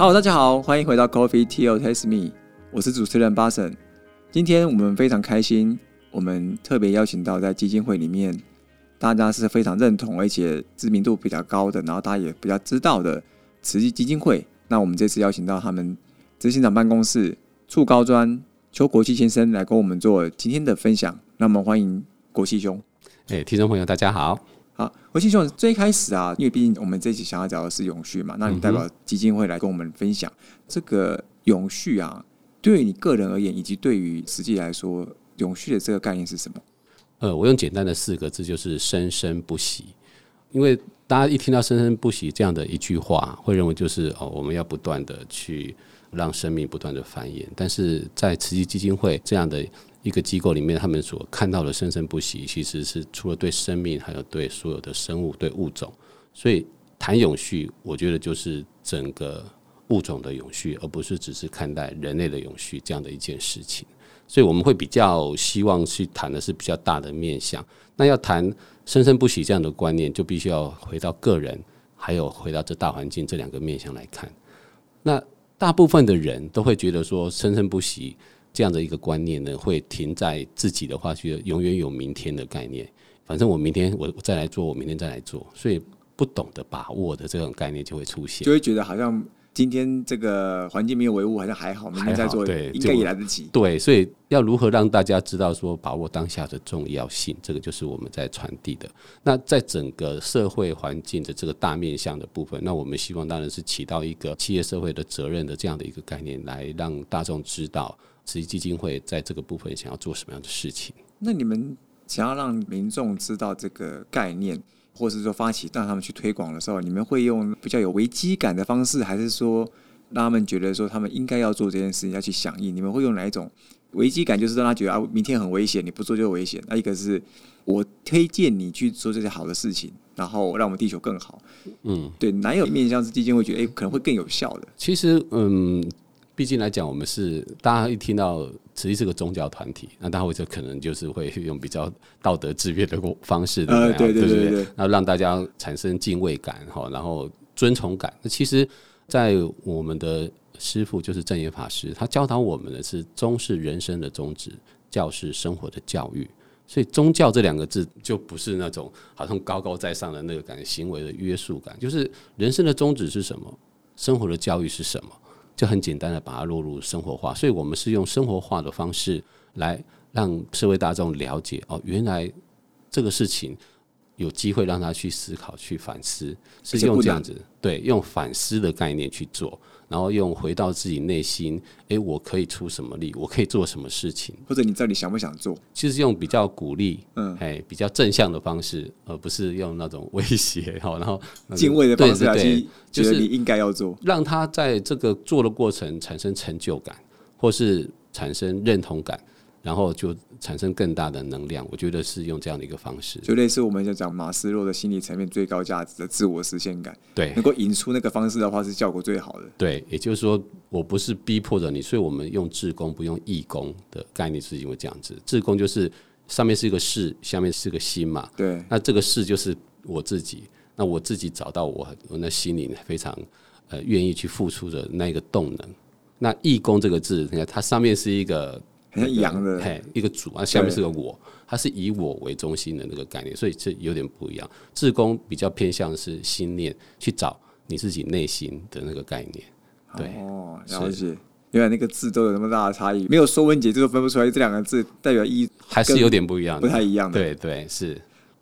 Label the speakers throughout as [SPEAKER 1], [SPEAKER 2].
[SPEAKER 1] Hello，大家好，欢迎回到 Coffee Tea or Taste Me，我是主持人巴神。今天我们非常开心，我们特别邀请到在基金会里面大家是非常认同而且知名度比较高的，然后大家也比较知道的慈济基金会。那我们这次邀请到他们执行长办公室处高专邱国际先生来跟我们做今天的分享。那么欢迎国际兄。
[SPEAKER 2] 哎，听众朋友，大家好。
[SPEAKER 1] 好，国际兄，最开始啊，因为毕竟我们这期想要讲的是永续嘛，那你代表基金会来跟我们分享这个永续啊，对于你个人而言，以及对于实际来说，永续的这个概念是什么？
[SPEAKER 2] 呃，我用简单的四个字，就是生生不息。因为大家一听到“生生不息”这样的一句话，会认为就是哦，我们要不断的去让生命不断的繁衍。但是在慈济基金会这样的一个机构里面，他们所看到的生生不息，其实是除了对生命，还有对所有的生物、对物种。所以谈永续，我觉得就是整个物种的永续，而不是只是看待人类的永续这样的一件事情。所以我们会比较希望去谈的是比较大的面向。那要谈生生不息这样的观念，就必须要回到个人，还有回到这大环境这两个面向来看。那大部分的人都会觉得说，生生不息。这样的一个观念呢，会停在自己的话，觉得永远有明天的概念。反正我明天我再来做，我明天再来做，所以不懂得把握的这种概念就会出现，
[SPEAKER 1] 就会觉得好像今天这个环境没有维护，好像还好，明天再做，对，应该也来得及。
[SPEAKER 2] 对，所以要如何让大家知道说把握当下的重要性，这个就是我们在传递的。那在整个社会环境的这个大面向的部分，那我们希望当然是起到一个企业社会的责任的这样的一个概念，来让大众知道。慈济基金会在这个部分想要做什么样的事情？
[SPEAKER 1] 那你们想要让民众知道这个概念，或者是说发起让他们去推广的时候，你们会用比较有危机感的方式，还是说让他们觉得说他们应该要做这件事情，要去响应？你们会用哪一种危机感？就是让他觉得啊，明天很危险，你不做就危险。那一个是我推荐你去做这些好的事情，然后让我们地球更好。嗯，对，哪有面向是基金会觉得哎，可能会更有效的？
[SPEAKER 2] 其实，嗯。毕竟来讲，我们是大家一听到慈济是个宗教团体，那大家会就可能就是会用比较道德制约的方式，
[SPEAKER 1] 对对对对对，
[SPEAKER 2] 那让大家产生敬畏感哈，然后尊崇感。那其实，在我们的师傅就是正言法师，他教导我们的是宗是人生的宗旨，教是生活的教育。所以宗教这两个字就不是那种好像高高在上的那个感觉，行为的约束感，就是人生的宗旨是什么，生活的教育是什么。就很简单的把它落入生活化，所以我们是用生活化的方式来让社会大众了解哦，原来这个事情有机会让他去思考、去反思，是用这样子对，用反思的概念去做。然后用回到自己内心，哎，我可以出什么力？我可以做什么事情？
[SPEAKER 1] 或者你到底想不想做？
[SPEAKER 2] 其实用比较鼓励，嗯，哎，比较正向的方式，而不是用那种威胁哈，然后
[SPEAKER 1] 敬畏的方式去就是你应该要做，
[SPEAKER 2] 让他在这个做的过程产生成就感，或是产生认同感。然后就产生更大的能量，我觉得是用这样的一个方式，
[SPEAKER 1] 就类似我们就讲马斯洛的心理层面最高价值的自我实现感，
[SPEAKER 2] 对，
[SPEAKER 1] 能够引出那个方式的话是效果最好的。
[SPEAKER 2] 对，也就是说，我不是逼迫着你，所以我们用志工不用义工的概念是因为这样子，志工就是上面是一个事，下面是个心嘛，
[SPEAKER 1] 对，
[SPEAKER 2] 那这个事就是我自己，那我自己找到我我那心里非常呃愿意去付出的那个动能。那义工这个字，你看它上面是一个。
[SPEAKER 1] 很像羊的，
[SPEAKER 2] 嘿，一个主啊，下面是个我，它是以我为中心的那个概念，所以这有点不一样。自宫比较偏向是心念，去找你自己内心的那个概念。对，
[SPEAKER 1] 哦，了解。原来那个字都有那么大的差异，没有说文解字都分不出来这两个字代表意义，
[SPEAKER 2] 还是有点不一样，
[SPEAKER 1] 不太一样的。
[SPEAKER 2] 对对，是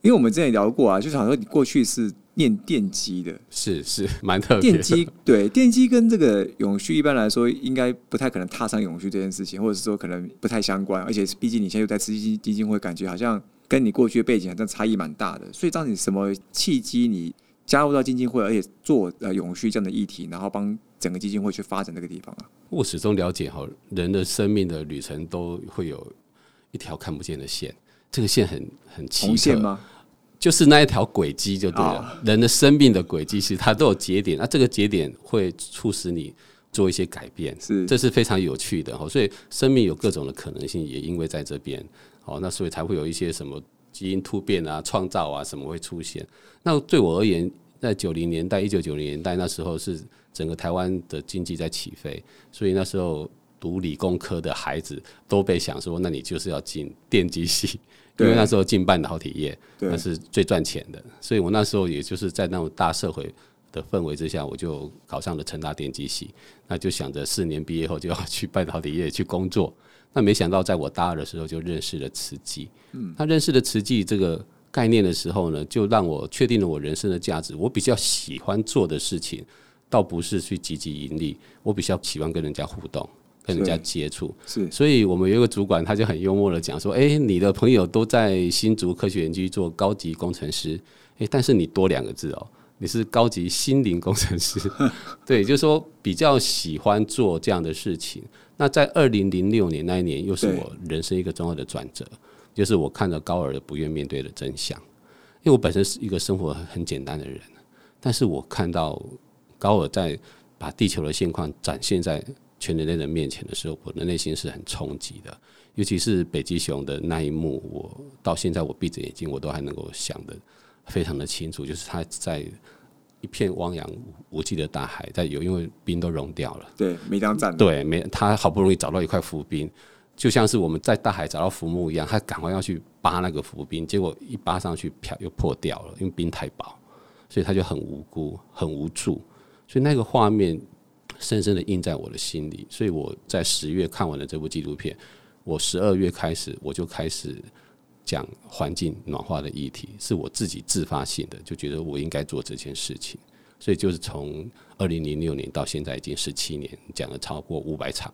[SPEAKER 1] 因为我们之前聊过啊，就想说你过去是。念电机的
[SPEAKER 2] 是是 蛮特别。
[SPEAKER 1] 电机对电机跟这个永续一般来说应该不太可能踏上永续这件事情，或者是说可能不太相关。而且毕竟你现在又在慈济基金会，感觉好像跟你过去的背景好像差异蛮大的。所以，当你什么契机你加入到基金会，而且做呃永续这样的议题，然后帮整个基金会去发展这个地方啊？
[SPEAKER 2] 我始终了解哈，人的生命的旅程都会有一条看不见的线，这个线很很
[SPEAKER 1] 红线吗？
[SPEAKER 2] 就是那一条轨迹就对了，人的生命的轨迹其实它都有节点，那这个节点会促使你做一些改变，
[SPEAKER 1] 是
[SPEAKER 2] 这是非常有趣的哈。所以生命有各种的可能性，也因为在这边，好，那所以才会有一些什么基因突变啊、创造啊什么会出现。那对我而言，在九零年代，一九九零年代那时候是整个台湾的经济在起飞，所以那时候读理工科的孩子都被想说，那你就是要进电机系，因为那时候进半导体业那是最赚钱的，所以我那时候也就是在那种大社会的氛围之下，我就考上了成大电机系，那就想着四年毕业后就要去半导体业去工作。那没想到在我大二的时候就认识了慈济，嗯，他认识了慈济这个概念的时候呢，就让我确定了我人生的价值。我比较喜欢做的事情，倒不是去积极盈利，我比较喜欢跟人家互动。跟人家接触
[SPEAKER 1] 是，
[SPEAKER 2] 所以我们有一个主管，他就很幽默的讲说：“哎，你的朋友都在新竹科学园区做高级工程师，哎，但是你多两个字哦，你是高级心灵工程师。”对，就是说比较喜欢做这样的事情。那在二零零六年那一年，又是我人生一个重要的转折，就是我看到高尔的不愿面对的真相。因为我本身是一个生活很简单的人，但是我看到高尔在把地球的现况展现在。全人类的面前的时候，我的内心是很冲击的，尤其是北极熊的那一幕，我到现在我闭着眼睛，我都还能够想的非常的清楚。就是他在一片汪洋无际的大海在游，因为冰都融掉了。
[SPEAKER 1] 对，没当站。
[SPEAKER 2] 对，没他好不容易找到一块浮冰，就像是我们在大海找到浮木一样，他赶快要去扒那个浮冰，结果一扒上去，漂又破掉了，因为冰太薄，所以他就很无辜、很无助。所以那个画面。深深的印在我的心里，所以我在十月看完了这部纪录片，我十二月开始我就开始讲环境暖化的议题，是我自己自发性的，就觉得我应该做这件事情，所以就是从二零零六年到现在已经十七年，讲了超过五百场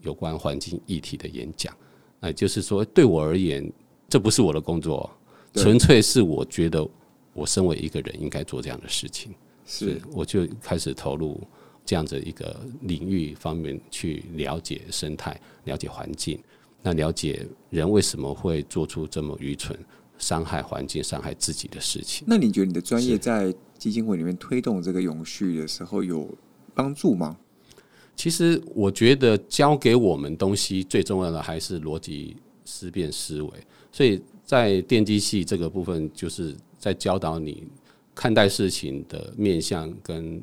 [SPEAKER 2] 有关环境议题的演讲，那就是说对我而言，这不是我的工作，纯粹是我觉得我身为一个人应该做这样的事情，
[SPEAKER 1] 是。
[SPEAKER 2] 我就开始投入。这样子一个领域方面去了解生态、了解环境，那了解人为什么会做出这么愚蠢、伤害环境、伤害自己的事情？
[SPEAKER 1] 那你觉得你的专业在基金会里面推动这个永续的时候有帮助吗？
[SPEAKER 2] 其实我觉得教给我们东西最重要的还是逻辑思辨思维，所以在电机系这个部分，就是在教导你看待事情的面向跟。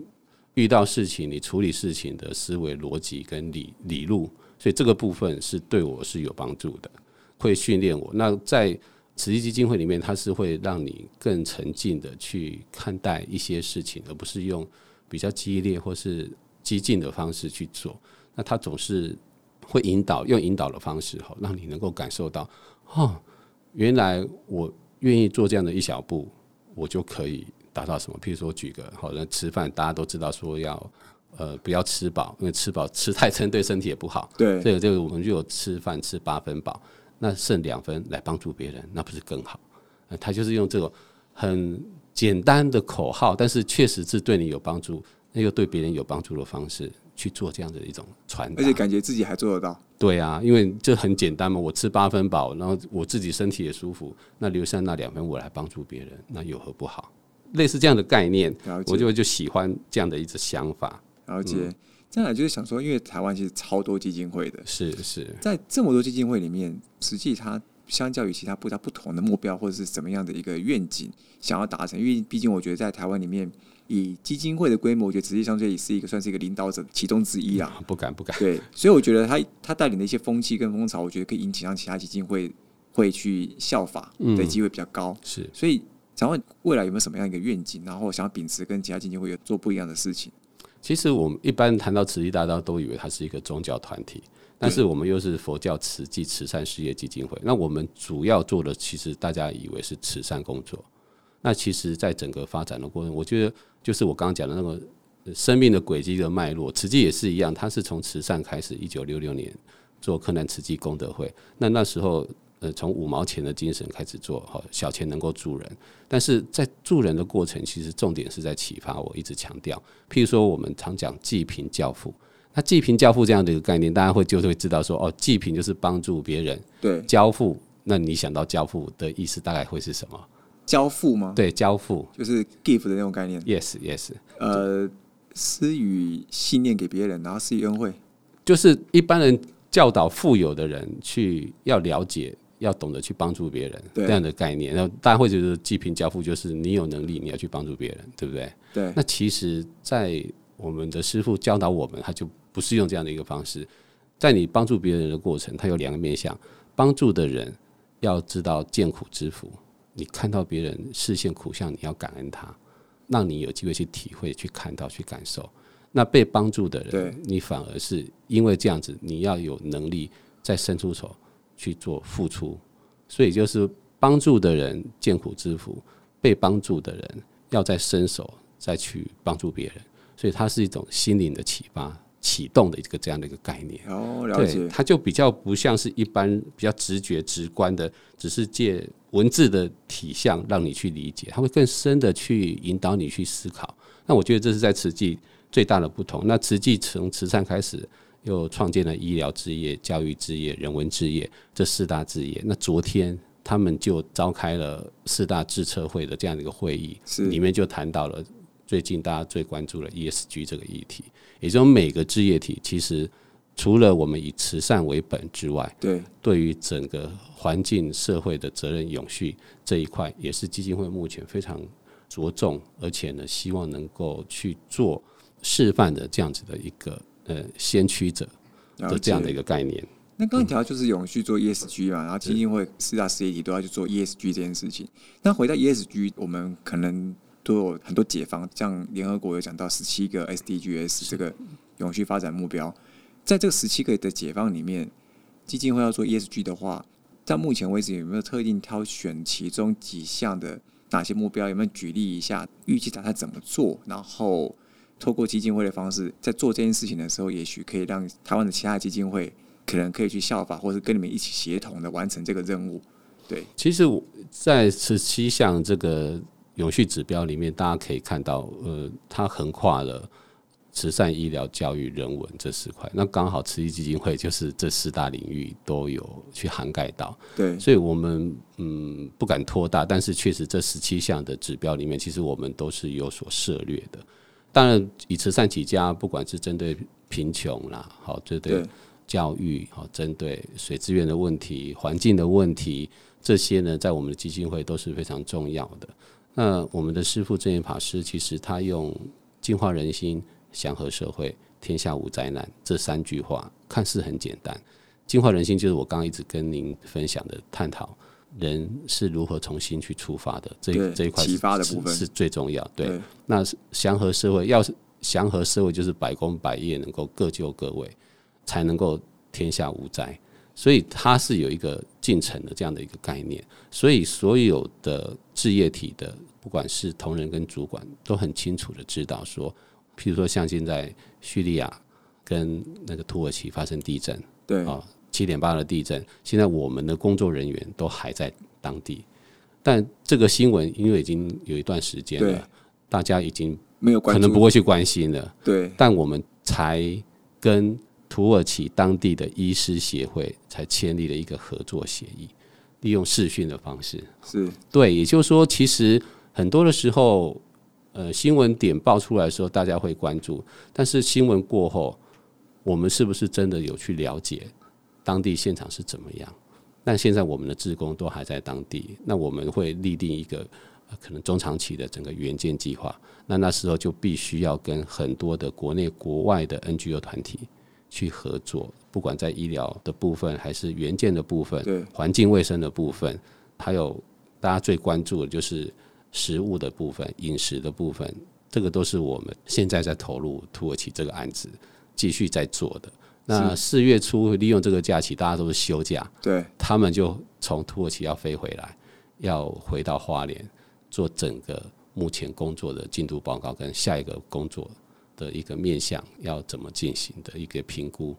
[SPEAKER 2] 遇到事情，你处理事情的思维逻辑跟理理路，所以这个部分是对我是有帮助的，会训练我。那在慈济基金会里面，它是会让你更沉静的去看待一些事情，而不是用比较激烈或是激进的方式去做。那它总是会引导，用引导的方式，哈，让你能够感受到，哦，原来我愿意做这样的一小步，我就可以。达到什么？譬如说，举个好，像吃饭，大家都知道说要呃不要吃饱，因为吃饱吃太撑对身体也不好。
[SPEAKER 1] 对，
[SPEAKER 2] 这个这个我们就有吃饭吃八分饱，那剩两分来帮助别人，那不是更好？他就是用这种很简单的口号，但是确实是对你有帮助，那又对别人有帮助的方式去做这样的一种传达，
[SPEAKER 1] 而且感觉自己还做得到。
[SPEAKER 2] 对啊，因为这很简单嘛，我吃八分饱，然后我自己身体也舒服，那留下那两分我来帮助别人，那有何不好？类似这样的概念，我就就喜欢这样的一种想法。
[SPEAKER 1] 了解，再来就是想说，因为台湾其实超多基金会的，
[SPEAKER 2] 是是，
[SPEAKER 1] 在这么多基金会里面，实际它相较于其他不它不同的目标或者是怎么样的一个愿景想要达成，因为毕竟我觉得在台湾里面，以基金会的规模，我觉得实际上这也是一个算是一个领导者其中之一啊。
[SPEAKER 2] 不敢不敢。
[SPEAKER 1] 对，所以我觉得他他带领的一些风气跟风潮，我觉得可以引起让其他基金会会去效法的机会比较高。
[SPEAKER 2] 是，
[SPEAKER 1] 所以。想问未来有没有什么样一个愿景，然后想要秉持跟其他基金会有做不一样的事情？
[SPEAKER 2] 其实我们一般谈到慈济大道，都以为它是一个宗教团体，但是我们又是佛教慈济慈善事业基金会。那我们主要做的，其实大家以为是慈善工作。那其实，在整个发展的过程，我觉得就是我刚刚讲的那个生命的轨迹的脉络，慈济也是一样，它是从慈善开始。一九六六年做柯南慈济功德会，那那时候。呃，从五毛钱的精神开始做，哈，小钱能够助人，但是在助人的过程，其实重点是在启发。我一直强调，譬如说，我们常讲济贫教富，那济贫教富这样的一个概念，大家会就会知道说，哦，济贫就是帮助别人，
[SPEAKER 1] 对，
[SPEAKER 2] 交付，那你想到交付的意思大概会是什么？
[SPEAKER 1] 交付吗？
[SPEAKER 2] 对，交付
[SPEAKER 1] 就是 give 的那种概念。
[SPEAKER 2] Yes，Yes，
[SPEAKER 1] 呃，施予信念给别人，然后施予恩惠，
[SPEAKER 2] 就是一般人教导富有的人去要了解。要懂得去帮助别人
[SPEAKER 1] 对
[SPEAKER 2] 这样的概念。然后大家会觉得济贫交付就是你有能力你要去帮助别人，对不对？
[SPEAKER 1] 对
[SPEAKER 2] 那其实，在我们的师傅教导我们，他就不是用这样的一个方式。在你帮助别人的过程，他有两个面向：帮助的人要知道见苦知福，你看到别人视线苦相，你要感恩他，让你有机会去体会、去看到、去感受。那被帮助的人，你反而是因为这样子，你要有能力再伸出手去做付出。所以就是帮助的人见苦知福，被帮助的人要再伸手再去帮助别人。所以它是一种心灵的启发、启动的一个这样的一个概念。
[SPEAKER 1] 哦，了
[SPEAKER 2] 对，
[SPEAKER 1] 解，
[SPEAKER 2] 它就比较不像是一般比较直觉、直观的，只是借文字的体象让你去理解，它会更深的去引导你去思考。那我觉得这是在慈济最大的不同。那慈济从慈善开始，又创建了医疗置业、教育置业、人文置业这四大置业。那昨天他们就召开了四大智策会的这样的一个会议，
[SPEAKER 1] 是
[SPEAKER 2] 里面就谈到了最近大家最关注的 ESG 这个议题，也就是每个置业体其实除了我们以慈善为本之外，
[SPEAKER 1] 对
[SPEAKER 2] 对于整个环境社会的责任永续这一块，也是基金会目前非常着重，而且呢，希望能够去做示范的这样子的一个呃先驱者
[SPEAKER 1] 了
[SPEAKER 2] 的这样的一个概念。
[SPEAKER 1] 那刚刚提到就是永续做 ESG 嘛，然后基金会四大事业体都要去做 ESG 这件事情。那回到 ESG，我们可能都有很多解方，像联合国有讲到十七个 SDGs 这个永续发展目标，在这个十七个的解方里面，基金会要做 ESG 的话，到目前为止有没有特定挑选其中几项的哪些目标？有没有举例一下？预计打算怎么做？然后透过基金会的方式，在做这件事情的时候，也许可以让台湾的其他基金会可能可以去效法，或是跟你们一起协同的完成这个任务。对，
[SPEAKER 2] 其实我在十七项这个永续指标里面，大家可以看到，呃，它横跨了慈善、医疗、教育、人文这四块。那刚好慈济基金会就是这四大领域都有去涵盖到，
[SPEAKER 1] 对，
[SPEAKER 2] 所以我们嗯不敢拖大，但是确实这十七项的指标里面，其实我们都是有所涉略的。当然，以慈善起家，不管是针对贫穷啦，好，针对
[SPEAKER 1] 对，
[SPEAKER 2] 教育，好，针对水资源的问题、环境的问题，这些呢，在我们的基金会都是非常重要的。那我们的师父正言法师，其实他用净化人心、祥和社会、天下无灾难这三句话，看似很简单。净化人心就是我刚刚一直跟您分享的探讨，人是如何重新去出发的这一这一块是
[SPEAKER 1] 启发的部分
[SPEAKER 2] 是是最重要。对，
[SPEAKER 1] 对，
[SPEAKER 2] 那祥和社会要是祥和社会，就是百工百业能够各就各位，才能够天下无灾。所以它是有一个进程的这样的一个概念。所以所有的置业体的，不管是同仁跟主管，都很清楚的知道说，譬如说像现在叙利亚跟那个土耳其发生地震，
[SPEAKER 1] 对，
[SPEAKER 2] 啊，七点八的地震，现在我们的工作人员都还在当地，但这个新闻因为已经有一段时间了，大家已经
[SPEAKER 1] 没有关，
[SPEAKER 2] 可能不会去关心了，
[SPEAKER 1] 对，
[SPEAKER 2] 但我们才跟土耳其当地的医师协会才签立了一个合作协议，利用视讯的方式，
[SPEAKER 1] 是，
[SPEAKER 2] 对，也就是说，其实很多的时候，呃，新闻点爆出来的时候，大家会关注，但是新闻过后，我们是不是真的有去了解当地现场是怎么样？但现在我们的职工都还在当地，那我们会立定一个、呃可能中长期的整个援建计划。那那时候就必须要跟很多的国内国外的 NGO 团体去合作，不管在医疗的部分，还是援建的部分，
[SPEAKER 1] 对，
[SPEAKER 2] 环境卫生的部分，还有大家最关注的就是食物的部分、饮食的部分，这个都是我们现在在投入土耳其这个案子继续在做的。那四月初利用这个假期，大家都是休假，
[SPEAKER 1] 对，
[SPEAKER 2] 他们就从土耳其要飞回来，要回到花莲做整个目前工作的进度报告跟下一个工作的一个面向要怎么进行的一个评估。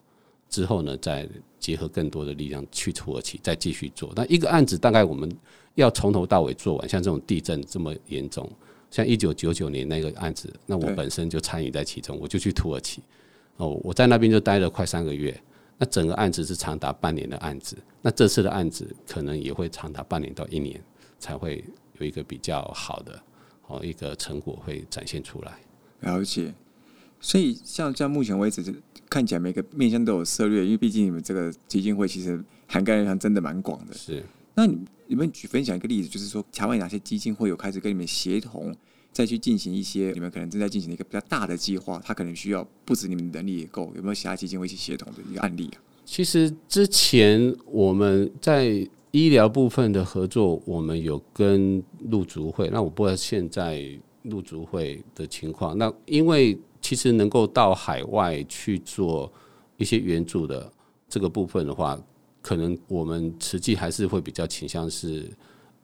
[SPEAKER 2] 之后呢，再结合更多的力量去土耳其再继续做。那一个案子大概我们要从头到尾做完，像这种地震这么严重，像一九九九年那个案子，那我本身就参与在其中，我就去土耳其。哦，我在那边就待了快三个月。那整个案子是长达半年的案子，那这次的案子可能也会长达半年到一年才会有一个比较好的哦一个成果会展现出来。
[SPEAKER 1] 了解。所以像像目前为止，看起来每个面向都有策略，因为毕竟你们这个基金会其实涵盖量真的蛮广的。
[SPEAKER 2] 是，
[SPEAKER 1] 那你你们举分享一个例子，就是说台湾哪些基金会有开始跟你们协同，再去进行一些你们可能正在进行的一个比较大的计划，它可能需要不止你们能力也够，有没有其他基金会一起协同的一个案例啊？
[SPEAKER 2] 其实之前我们在医疗部分的合作，我们有跟陆足会，那我不知道现在陆足会的情况。那因为其实能够到海外去做一些援助的这个部分的话，可能我们实际还是会比较倾向是，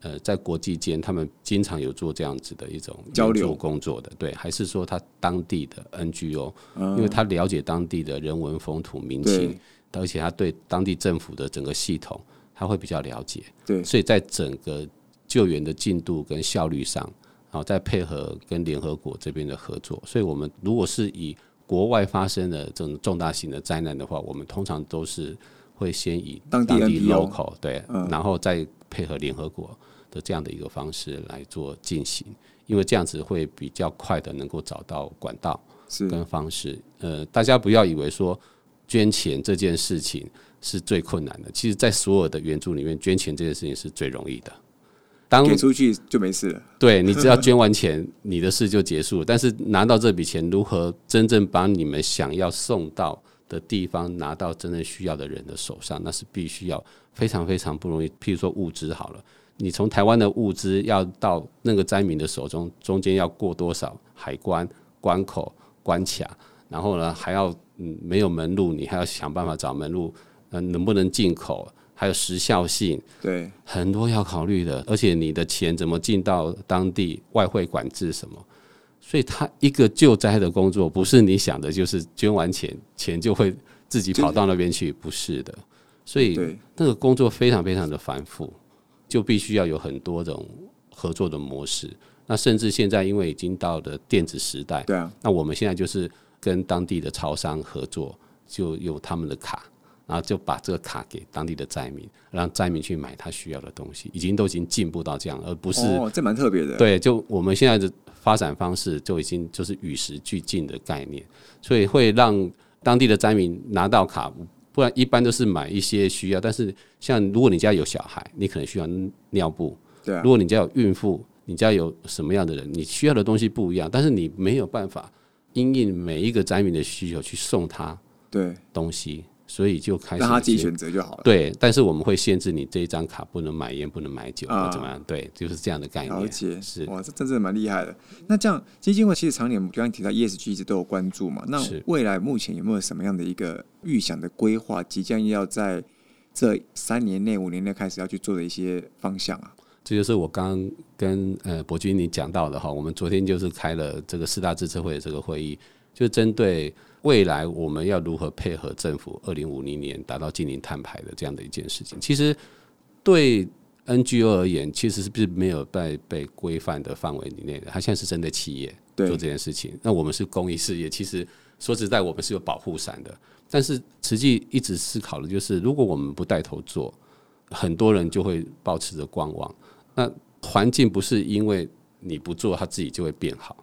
[SPEAKER 2] 呃，在国际间他们经常有做这样子的一种
[SPEAKER 1] 交流。
[SPEAKER 2] 工作的，对，还是说他当地的 NGO，因为他了解当地的人文风土民情，而且他对当地政府的整个系统。他会比较了解，
[SPEAKER 1] 对，
[SPEAKER 2] 所以在整个救援的进度跟效率上，然后再配合跟联合国这边的合作，所以我们如果是以国外发生的这种重大型的灾难的话，我们通常都是会先以
[SPEAKER 1] 当地
[SPEAKER 2] local 对，然后再配合联合国的这样的一个方式来做进行，因为这样子会比较快的能够找到管道跟方式。呃，大家不要以为说捐钱这件事情。是最困难的。其实，在所有的援助里面，捐钱这件事情是最容易的。
[SPEAKER 1] 当给出去就没事了。
[SPEAKER 2] 对你只要捐完钱，你的事就结束了。但是拿到这笔钱，如何真正把你们想要送到的地方拿到真正需要的人的手上，那是必须要非常非常不容易。譬如说物资好了，你从台湾的物资要到那个灾民的手中，中间要过多少海关关口关卡，然后呢还要嗯没有门路，你还要想办法找门路。嗯，能不能进口，还有时效性，
[SPEAKER 1] 对，
[SPEAKER 2] 很多要考虑的。而且你的钱怎么进到当地，外汇管制什么，所以他一个救灾的工作，不是你想的，就是捐完钱，钱就会自己跑到那边去，不是的。所以那个工作非常非常的繁复，就必须要有很多种合作的模式。那甚至现在因为已经到了电子时代，
[SPEAKER 1] 对啊，
[SPEAKER 2] 那我们现在就是跟当地的超商合作，就有他们的卡。然后就把这个卡给当地的灾民，让灾民去买他需要的东西，已经都已经进步到这样，而不是
[SPEAKER 1] 哦，这蛮特别的。
[SPEAKER 2] 对，就我们现在的发展方式就已经就是与时俱进的概念，所以会让当地的灾民拿到卡，不然一般都是买一些需要。但是像如果你家有小孩，你可能需要尿布，
[SPEAKER 1] 对啊。
[SPEAKER 2] 如果你家有孕妇，你家有什么样的人，你需要的东西不一样，但是你没有办法因应每一个灾民的需求去送他
[SPEAKER 1] 对
[SPEAKER 2] 东西。所以就开始
[SPEAKER 1] 让他自己选择就好了。
[SPEAKER 2] 对，但是我们会限制你这一张卡不能买烟，不能买酒，或怎么样？对，就是这样的概念。
[SPEAKER 1] 了解
[SPEAKER 2] 是
[SPEAKER 1] 哇，这真的蛮厉害的。那这样基金会其实常年我刚刚提到 ESG 一直都有关注嘛？那未来目前有没有什么样的一个预想的规划，即将要在这三年内、五年内开始要去做的一些方向啊？
[SPEAKER 2] 这就是我刚刚跟呃博君你讲到的哈。我们昨天就是开了这个四大支持会的这个会议，就针对。未来我们要如何配合政府二零五零年达到净零碳排的这样的一件事情？其实对 NGO 而言，其实是不是没有在被规范的范围里面的？它现在是针对企业做这件事情。那我们是公益事业，其实说实在，我们是有保护伞的。但是实际一直思考的就是，如果我们不带头做，很多人就会保持着观望。那环境不是因为你不做，它自己就会变好。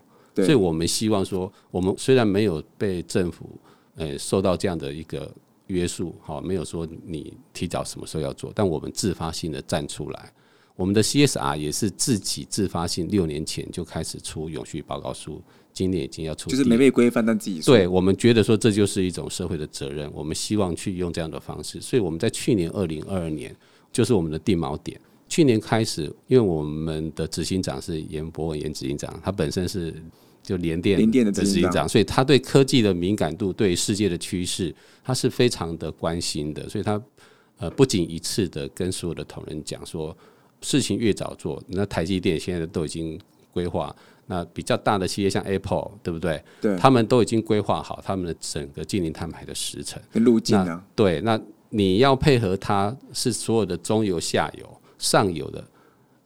[SPEAKER 2] 所以我们希望说，我们虽然没有被政府呃受到这样的一个约束，好，没有说你提早什么时候要做，但我们自发性的站出来，我们的 CSR 也是自己自发性，六年前就开始出永续报告书，今年已经要出，
[SPEAKER 1] 就是没被规范，但自己
[SPEAKER 2] 对我们觉得说这就是一种社会的责任，我们希望去用这样的方式，所以我们在去年二零二二年就是我们的定锚点。去年开始，因为我们的执行长是严博文严执行长，他本身是。就联电的执行长，所以他对科技的敏感度，对世界的趋势，他是非常的关心的。所以他呃不仅一次的跟所有的同仁讲说，事情越早做，那台积电现在都已经规划，那比较大的企业像 Apple，对不对？
[SPEAKER 1] 对，
[SPEAKER 2] 他们都已经规划好他们的整个近零碳排的时程
[SPEAKER 1] 路径啊。
[SPEAKER 2] 对，那你要配合他，是所有的中游、下游、上游的，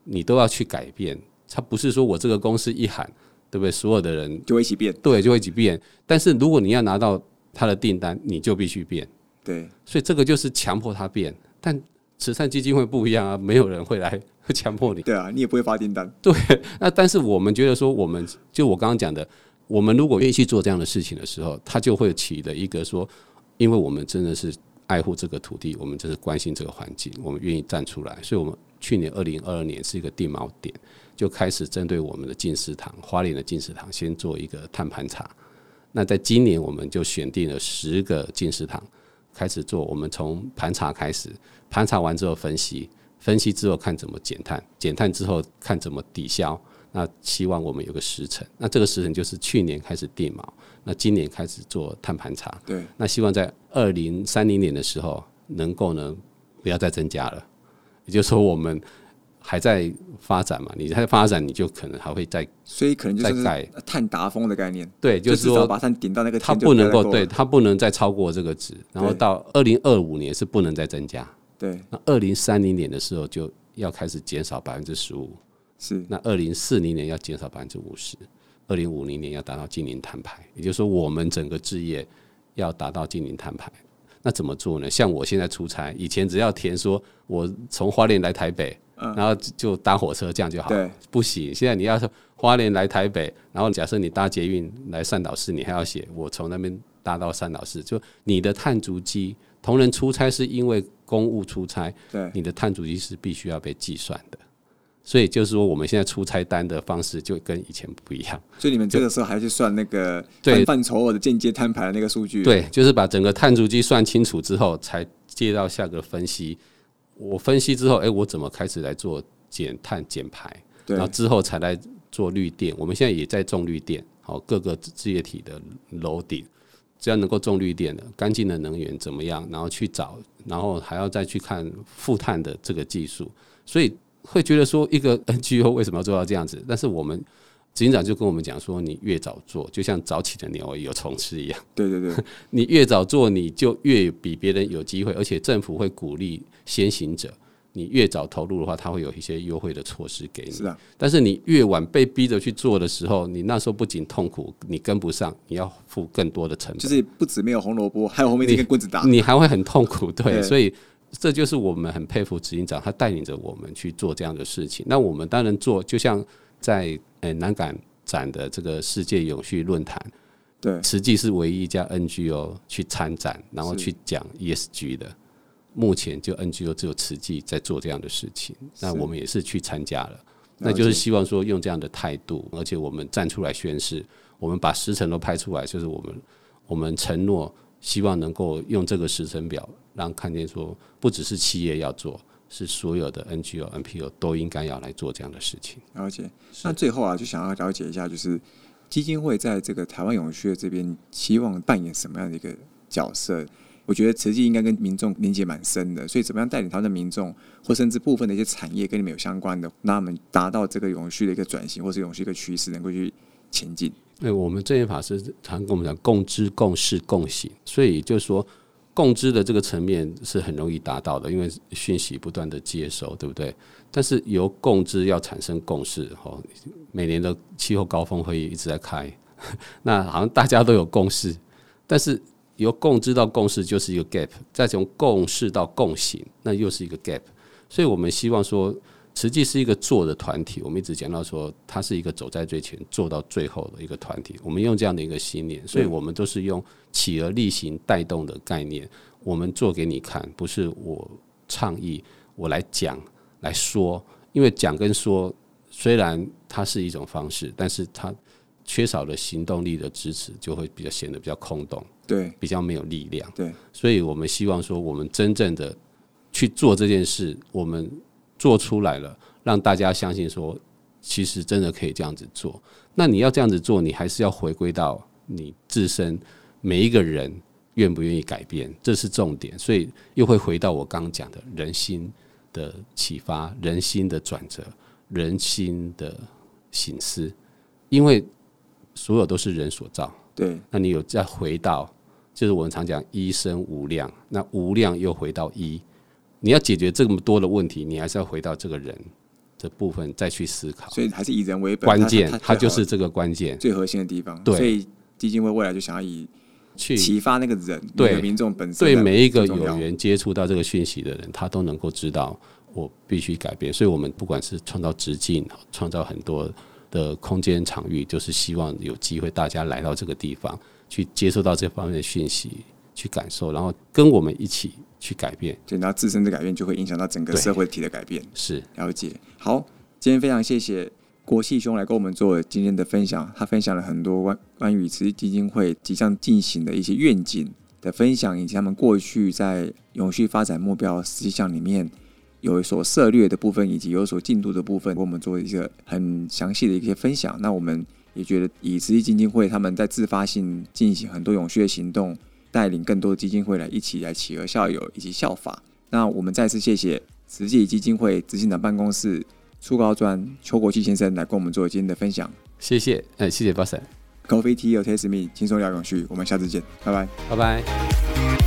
[SPEAKER 2] 你都要去改变。他不是说我这个公司一喊。对不对？所有的人
[SPEAKER 1] 就会一起变，
[SPEAKER 2] 对，就会一起变。但是如果你要拿到他的订单，你就必须变。
[SPEAKER 1] 对，
[SPEAKER 2] 所以这个就是强迫他变。但慈善基金会不一样啊，没有人会来强迫你。
[SPEAKER 1] 对啊，你也不会发订单。
[SPEAKER 2] 对，那但是我们觉得说，我们就我刚刚讲的，我们如果愿意去做这样的事情的时候，他就会起了一个说，因为我们真的是爱护这个土地，我们真是关心这个环境，我们愿意站出来，所以我们去年二零二二年是一个定锚点，就开始针对我们的进食堂花莲的进食堂先做一个碳盘查。那在今年，我们就选定了十个进食堂开始做，我们从盘查开始，盘查完之后分析，分析之后看怎么减碳，减碳之后看怎么抵消。那希望我们有个时辰，那这个时辰就是去年开始定锚，那今年开始做碳盘查。
[SPEAKER 1] 对，
[SPEAKER 2] 那希望在二零三零年的时候，能够呢不要再增加了。也就是说，我们还在发展嘛，你在发展，你就可能还会再
[SPEAKER 1] 所以可能就是
[SPEAKER 2] 再盖
[SPEAKER 1] 碳达峰的概念，
[SPEAKER 2] 对，
[SPEAKER 1] 就
[SPEAKER 2] 就是说
[SPEAKER 1] 把碳顶到那个
[SPEAKER 2] 它不能够对它不能再超过这个值，然后到二零二五年是不能再增加，
[SPEAKER 1] 对，
[SPEAKER 2] 那二零三零年的时候就要开始减少百分之十五，
[SPEAKER 1] 是。
[SPEAKER 2] 那二零四零年要减少百分之五十，二零五零年要达到近零碳排，也就是说我们整个置业要达到近零碳排。那怎么做呢？像我现在出差，以前只要填说我从花莲来台北，然后就搭火车这样就好。不行，现在你要是花莲来台北，然后假设你搭捷运来善导市，你还要写我从那边搭到善导市，就你的碳足迹，同仁出差是因为公务出差，
[SPEAKER 1] 对，
[SPEAKER 2] 你的碳足迹是必须要被计算的。所以就是说，我们现在出差单的方式就跟以前不一样。
[SPEAKER 1] 所以你们这个时候还是算那个
[SPEAKER 2] 对
[SPEAKER 1] 碳范畴或者间接摊牌的那个数据，
[SPEAKER 2] 对，就是把整个碳足迹算清楚之后，才接到下个分析。我分析之后，哎、我怎么开始来做减碳减排？
[SPEAKER 1] 对
[SPEAKER 2] 然后之后才来做绿电。我们现在也在种绿电，好，各个置业体的楼顶，只要能够种绿电的、干净的能源怎么样？然后去找，然后还要再去看负碳的这个技术，所以会觉得说，一个 NGO 为什么要做到这样子？但是我们执行长就跟我们讲说，你越早做，就像早起的牛有虫吃一样。
[SPEAKER 1] 对对对，
[SPEAKER 2] 你越早做，你就越比别人有机会，而且政府会鼓励先行者。你越早投入的话，他会有一些优惠的措施给你。
[SPEAKER 1] 是啊，
[SPEAKER 2] 但是你越晚被逼着去做的时候，你那时候不仅痛苦，你跟不上，你要付更多的成本，
[SPEAKER 1] 就是不止没有红萝卜，还有后面这根棍子打，
[SPEAKER 2] 你还会很痛苦。对，
[SPEAKER 1] 对
[SPEAKER 2] 所以这就是我们很佩服执行长，他带领着我们去做这样的事情。那我们当然做，就像在呃南港展的这个世界永续论坛，
[SPEAKER 1] 对，
[SPEAKER 2] 慈济是唯一一家 NGO 去参展，然后去讲 ESG 的。目前就 NGO 只有慈济在做这样的事情，那我们也是去参加了。那就是希望说用这样的态度，而且我们站出来宣誓，我们把时辰都拍出来，就是我们我们承诺，希望能够用这个时程表，让看见说，不只是企业要做，是所有的 NGO、NPO 都应该要来做这样的事情。
[SPEAKER 1] 了解。那最后啊，就想要了解一下，就是基金会在这个台湾永续的这边，希望扮演什么样的一个角色？我觉得慈济应该跟民众连接蛮深的，所以怎么样带领他们的民众，或甚至部分的一些产业跟你们有相关的，让他们达到这个永续的一个转型，或是永续一个趋势，能够去前进。
[SPEAKER 2] 对，我们正言法师常跟我们讲共知、共事、共行，所以就是说共知的这个层面是很容易达到的，因为讯息不断的接收，对不对？但是由共知要产生共识，哦，每年的气候高峰会议一直在开，那好像大家都有共识，但是由共知到共识就是一个 gap，再从共识到共行，那又是一个 gap，所以我们希望说。实际是一个做的团体，我们一直讲到说，它是一个走在最前、做到最后的一个团体。我们用这样的一个信念，所以我们都是用企鹅力行带动的概念，我们做给你看，不是我倡议，我来讲来说。因为讲跟说虽然它是一种方式，但是它缺少了行动力的支持，就会比较显得比较空洞，
[SPEAKER 1] 对
[SPEAKER 2] 比较没有力量。
[SPEAKER 1] 对，
[SPEAKER 2] 所以我们希望说，我们真正的去做这件事，我们做出来了，让大家相信说，其实真的可以这样子做。那你要这样子做，你还是要回归到你自身每一个人愿不愿意改变，这是重点。所以又会回到我刚刚讲的人心的启发、人心的转折、人心的醒思，因为所有都是人所造。
[SPEAKER 1] 对，
[SPEAKER 2] 那你有再回到，就是我们常讲一生无量，那无量又回到一，你要解决这么多的问题，你还是要回到这个人的部分再去思考。
[SPEAKER 1] 所以还是以人为本，
[SPEAKER 2] 关键
[SPEAKER 1] 它
[SPEAKER 2] 它就是这个关键，
[SPEAKER 1] 最核心的地方。
[SPEAKER 2] 对
[SPEAKER 1] 所以基金会未来就想要以
[SPEAKER 2] 去
[SPEAKER 1] 启发那个人，
[SPEAKER 2] 对
[SPEAKER 1] 民众本身
[SPEAKER 2] 对每一个有缘接触到这个讯息的人，他都能够知道我必须改变。所以，我们不管是创造直径，创造很多的空间场域，就是希望有机会大家来到这个地方，去接受到这方面的讯息，去感受，然后跟我们一起去改变。
[SPEAKER 1] 对，然后自身的改变就会影响到整个社会体的改变。
[SPEAKER 2] 是，
[SPEAKER 1] 了解。好，今天非常谢谢国系兄来跟我们做今天的分享，他分享了很多关关于慈济基金会即将进行的一些愿景的分享，以及他们过去在永续发展目标实际项里面有所涉略的部分，以及有所进度的部分，给我们做一个很详细的一些分享。那我们也觉得，以慈济基金会他们在自发性进行很多永续的行动，带领更多的基金会来一起来企鹅校友以及效法。那我们再次谢谢慈济基金会执行长办公室初高专邱国基先生来跟我们做今天的分享。
[SPEAKER 2] 谢谢，哎，谢谢 b o s s
[SPEAKER 1] Coffee Tea or Taste Me，轻松聊永续，我们下次见，拜拜。
[SPEAKER 2] 拜拜。